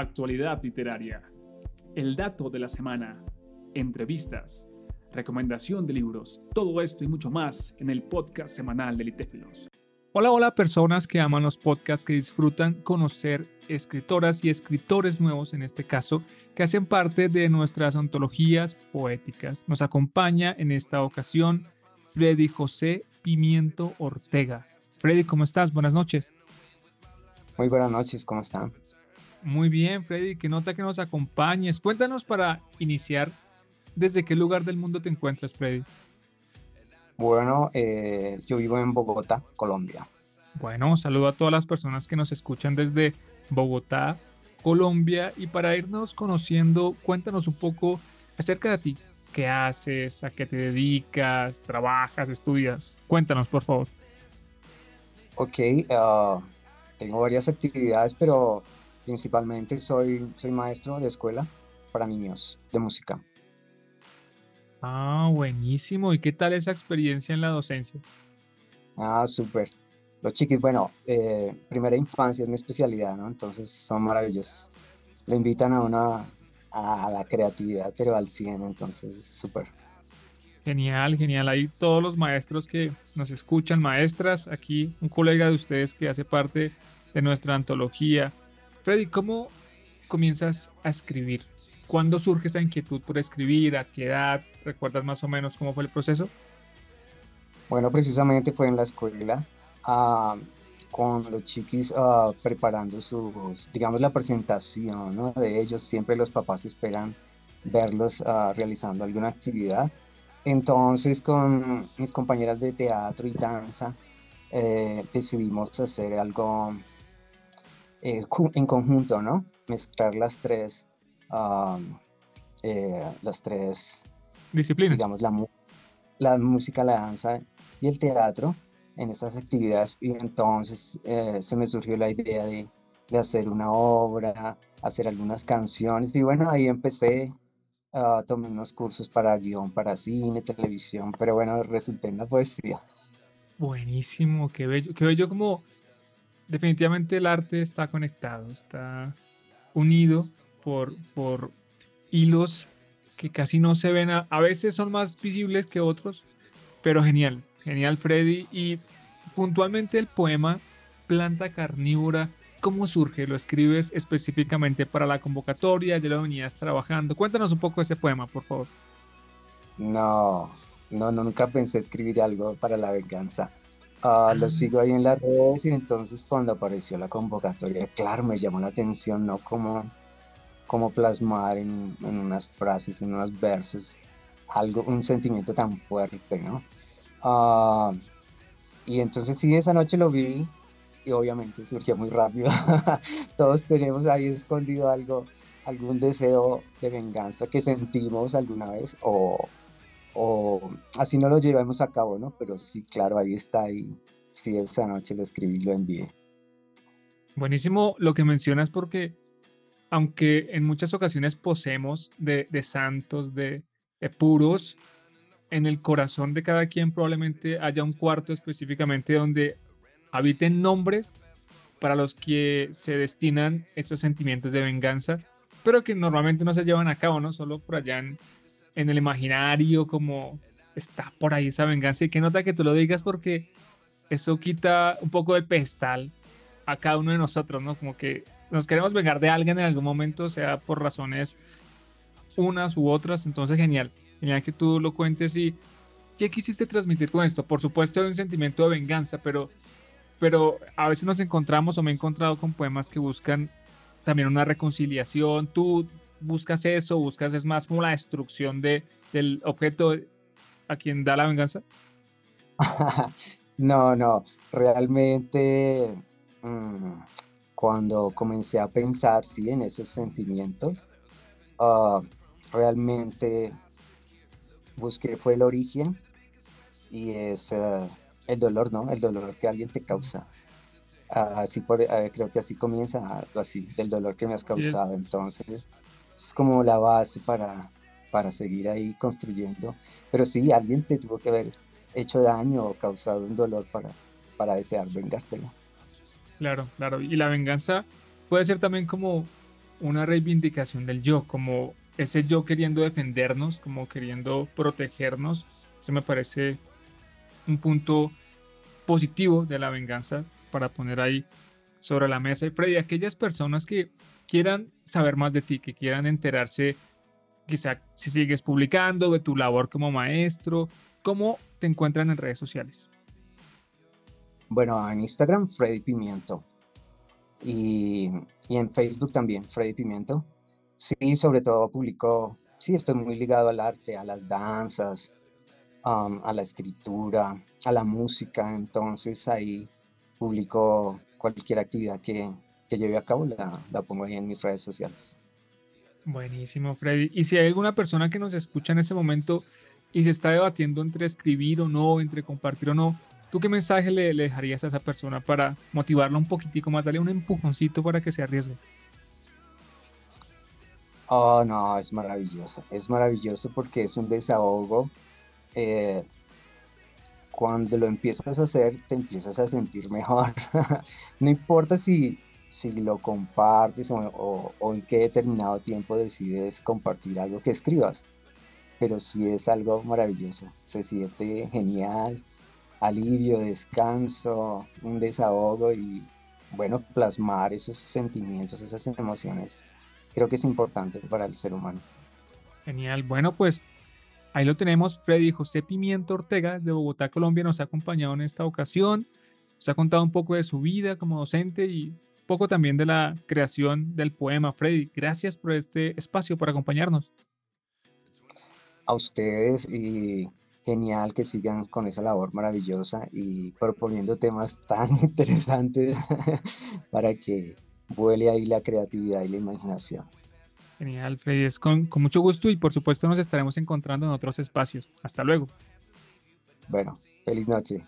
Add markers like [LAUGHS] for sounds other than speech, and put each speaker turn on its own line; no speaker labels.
actualidad literaria, el dato de la semana, entrevistas, recomendación de libros, todo esto y mucho más en el podcast semanal de Litéfilos. Hola, hola personas que aman los podcasts, que disfrutan conocer escritoras y escritores nuevos, en este caso, que hacen parte de nuestras antologías poéticas. Nos acompaña en esta ocasión Freddy José Pimiento Ortega. Freddy, ¿cómo estás? Buenas noches.
Muy buenas noches, ¿cómo están?
Muy bien, Freddy, que nota que nos acompañes. Cuéntanos para iniciar, ¿desde qué lugar del mundo te encuentras, Freddy?
Bueno, eh, yo vivo en Bogotá, Colombia.
Bueno, saludo a todas las personas que nos escuchan desde Bogotá, Colombia. Y para irnos conociendo, cuéntanos un poco acerca de ti. ¿Qué haces? ¿A qué te dedicas? ¿Trabajas? ¿Estudias? Cuéntanos, por favor.
Ok, uh, tengo varias actividades, pero principalmente soy, soy maestro de escuela para niños de música.
Ah, buenísimo. ¿Y qué tal esa experiencia en la docencia?
Ah, súper. Los chiquis, bueno, eh, primera infancia es mi especialidad, ¿no? Entonces son maravillosos. Lo invitan a una, a la creatividad, pero al 100, entonces es súper.
Genial, genial. Ahí todos los maestros que nos escuchan, maestras, aquí un colega de ustedes que hace parte de nuestra antología. Freddy, ¿cómo comienzas a escribir? ¿Cuándo surge esa inquietud por escribir? ¿A qué edad? ¿Recuerdas más o menos cómo fue el proceso?
Bueno, precisamente fue en la escuela, ah, con los chiquis ah, preparando sus, digamos, la presentación ¿no? de ellos. Siempre los papás esperan verlos ah, realizando alguna actividad. Entonces, con mis compañeras de teatro y danza, eh, decidimos hacer algo eh, en conjunto, ¿no? Mezclar las tres eh, las tres
disciplinas.
Digamos, la, la música, la danza y el teatro en estas actividades. Y entonces eh, se me surgió la idea de, de, hacer una obra, hacer algunas canciones. Y bueno, ahí empecé, a tomar unos cursos para guion, para cine, televisión, pero bueno, resulté en la poesía.
Buenísimo, qué bello, qué bello como definitivamente el arte está conectado, está unido por, por hilos que casi no se ven, a, veces son más visibles que otros, pero genial, genial Freddy. Y puntualmente el poema Planta Carnívora, ¿cómo surge? ¿Lo escribes específicamente para la convocatoria? ¿Ya lo venías trabajando? Cuéntanos un poco ese poema, por favor.
No, no, nunca pensé escribir algo para la venganza. Ah, lo sigo ahí en las redes y entonces cuando apareció la convocatoria, claro, me llamó la atención, ¿no? Como cómo plasmar en, unas frases, en unos versos, algo, un sentimiento tan fuerte, ¿no? Ah, y entonces sí, esa noche lo vi y obviamente surgió muy rápido. [LAUGHS] Todos tenemos ahí escondido algo, algún deseo de venganza que sentimos alguna vez o, o así no lo llevamos a cabo, ¿no? Pero sí, claro, ahí está y sí, esa noche lo escribí lo envié.
Buenísimo lo que mencionas porque aunque en muchas ocasiones posemos de, santos, de, puros, en el corazón de cada quien probablemente haya un cuarto específicamente donde habiten nombres para los que se destinan esos sentimientos de venganza, pero que normalmente no se llevan a cabo, ¿no? Solo por allá en, en el imaginario, como está por ahí esa venganza. Y que nota que tú lo digas porque eso quita un poco de pedestal a cada uno de nosotros, ¿no? Como que nos queremos vengar de alguien en algún momento, sea por razones unas u otras, entonces genial, genial que tú lo cuentes y ¿qué quisiste transmitir con esto? Por supuesto hay un sentimiento de venganza, pero, pero a veces nos encontramos o me he encontrado con poemas que buscan también una reconciliación, tú buscas eso, buscas es más como la destrucción de, del objeto a quien da la venganza. [LAUGHS]
no, no, realmente... Mm, cuando comencé a pensar sí, en esos sentimientos, ah, realmente busqué fue el origen y es ah, el dolor, ¿no? El dolor que alguien te causa. Ah, así por, creo que así comienza algo así, del dolor que me has causado. Entonces, es como la base para, para seguir ahí construyendo. Pero sí, alguien te tuvo que haber hecho daño o causado un dolor para, para desear vengártelo.
Claro, claro. Y la venganza puede ser también como una reivindicación del yo, como ese yo queriendo defendernos, como queriendo protegernos. Eso me parece un punto positivo de la venganza para poner ahí sobre la mesa. Y Freddy, aquellas personas que quieran saber más de ti, que quieran enterarse, quizá si sigues publicando, de tu labor como maestro, ¿cómo te encuentran en redes sociales?
Bueno, en Instagram, Freddy Pimiento. Y, en Facebook también, Freddy Pimiento. Sí, sobre todo publico, sí, estoy muy ligado al arte, a las danzas, um, a la escritura, a la música. Entonces ahí publico cualquier actividad que, lleve a cabo, la, la pongo ahí en mis redes sociales.
Buenísimo, Freddy. Y si hay alguna persona que nos escucha en ese momento y se está debatiendo entre escribir o no, entre compartir o no, ¿tú qué mensaje le, dejarías a esa persona para motivarla un poquitico más, darle un empujoncito para que se arriesgue?
Oh, no, es maravilloso. Es maravilloso porque es un desahogo. Eh, cuando lo empiezas a hacer, te empiezas a sentir mejor. [LAUGHS] no importa si, si lo compartes o, o, en qué determinado tiempo decides compartir algo que escribas pero sí es algo maravilloso. Se siente genial, alivio, descanso, un desahogo y bueno, plasmar esos sentimientos, esas emociones, creo que es importante para el ser humano.
Genial. Bueno, pues ahí lo tenemos. Freddy José Pimiento Ortega de Bogotá, Colombia, nos ha acompañado en esta ocasión. Nos ha contado un poco de su vida como docente y un poco también de la creación del poema. Freddy, gracias por este espacio, por acompañarnos
a ustedes y genial que sigan con esa labor maravillosa y proponiendo temas tan [LAUGHS] interesantes [LAUGHS] para que vuele ahí la creatividad y la imaginación.
Genial, Freddy, es con, con mucho gusto y por supuesto nos estaremos encontrando en otros espacios. Hasta luego.
Bueno, feliz noche.